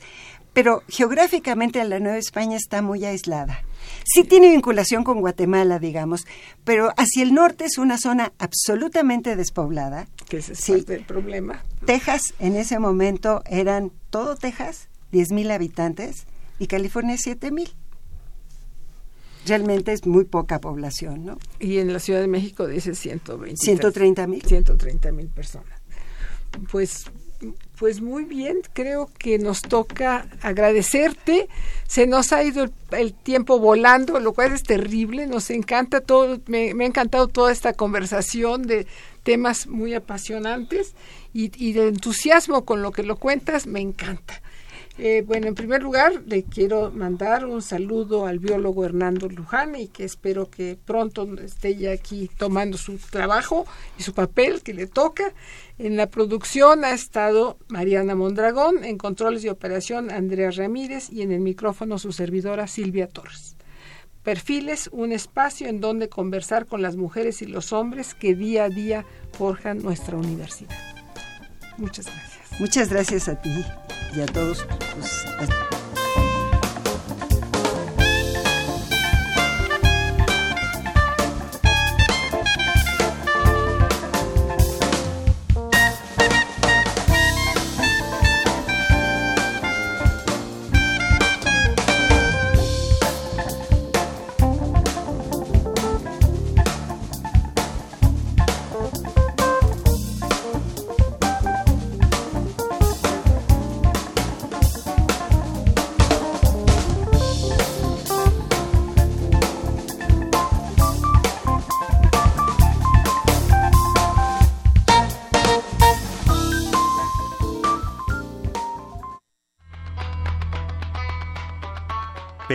pero geográficamente la Nueva España está muy aislada. Sí tiene vinculación con Guatemala, digamos, pero hacia el norte es una zona absolutamente despoblada. Que ese es el problema. Texas en ese momento eran todo Texas, 10.000 habitantes, y California 7.000. Realmente es muy poca población, ¿no? Y en la Ciudad de México dice 120. 130 mil. 130 mil personas. Pues pues muy bien, creo que nos toca agradecerte. Se nos ha ido el, tiempo volando, lo cual es terrible. Nos encanta todo, me, ha encantado toda esta conversación de temas muy apasionantes y, y de entusiasmo con lo que lo cuentas, me encanta. Eh, bueno, en primer lugar, le quiero mandar un saludo al biólogo Hernando Luján y que espero que pronto esté ya aquí tomando su trabajo y su papel que le toca. En la producción ha estado Mariana Mondragón, en controles de operación Andrea Ramírez y en el micrófono su servidora Silvia Torres. Perfiles, un espacio en donde conversar con las mujeres y los hombres que día a día forjan nuestra universidad. Muchas gracias. Muchas gracias a ti y a todos. Pues,